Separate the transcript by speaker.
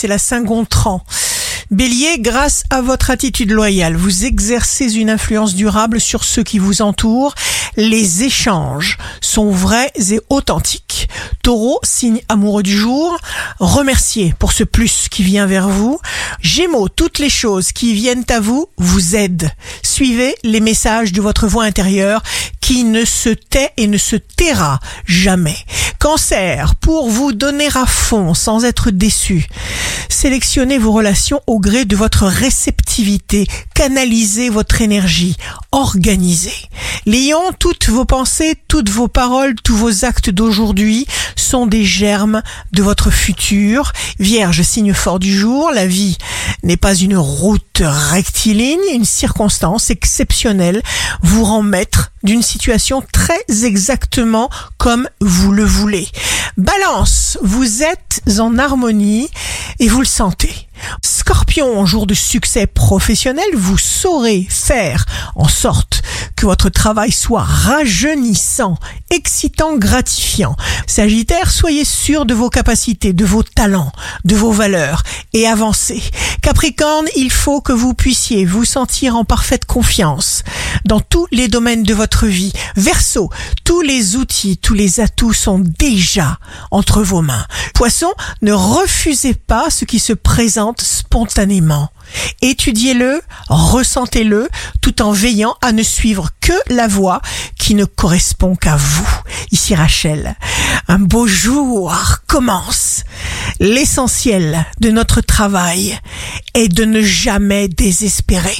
Speaker 1: c'est la Saint-Gontran. Bélier, grâce à votre attitude loyale, vous exercez une influence durable sur ceux qui vous entourent. Les échanges sont vrais et authentiques. Taureau, signe amoureux du jour, remerciez pour ce plus qui vient vers vous. Gémeaux, toutes les choses qui viennent à vous vous aident. Suivez les messages de votre voix intérieure qui ne se tait et ne se taira jamais. Cancer, pour vous donner à fond sans être déçu. Sélectionnez vos relations au gré de votre réceptivité, canalisez votre énergie, organisez. Lion, toutes vos pensées, toutes vos paroles, tous vos actes d'aujourd'hui sont des germes de votre futur. Vierge, signe fort du jour, la vie n'est pas une route rectiligne, une circonstance exceptionnelle vous rend maître d'une situation très exactement comme vous le voulez. Balance, vous êtes en harmonie et vous le sentez. Scorpion, jour de succès professionnel, vous saurez faire en sorte que votre travail soit rajeunissant, excitant, gratifiant. Sagittaire, soyez sûr de vos capacités, de vos talents, de vos valeurs et avancez. Capricorne, il faut que vous puissiez vous sentir en parfaite confiance dans tous les domaines de votre vie. Verseau, tous les outils, tous les atouts sont déjà entre vos mains. Poisson, ne refusez pas ce qui se présente spontanément. Étudiez-le, ressentez-le, tout en veillant à ne suivre que la voie qui ne correspond qu'à vous. Ici Rachel, un beau jour commence. L'essentiel de notre travail est de ne jamais désespérer.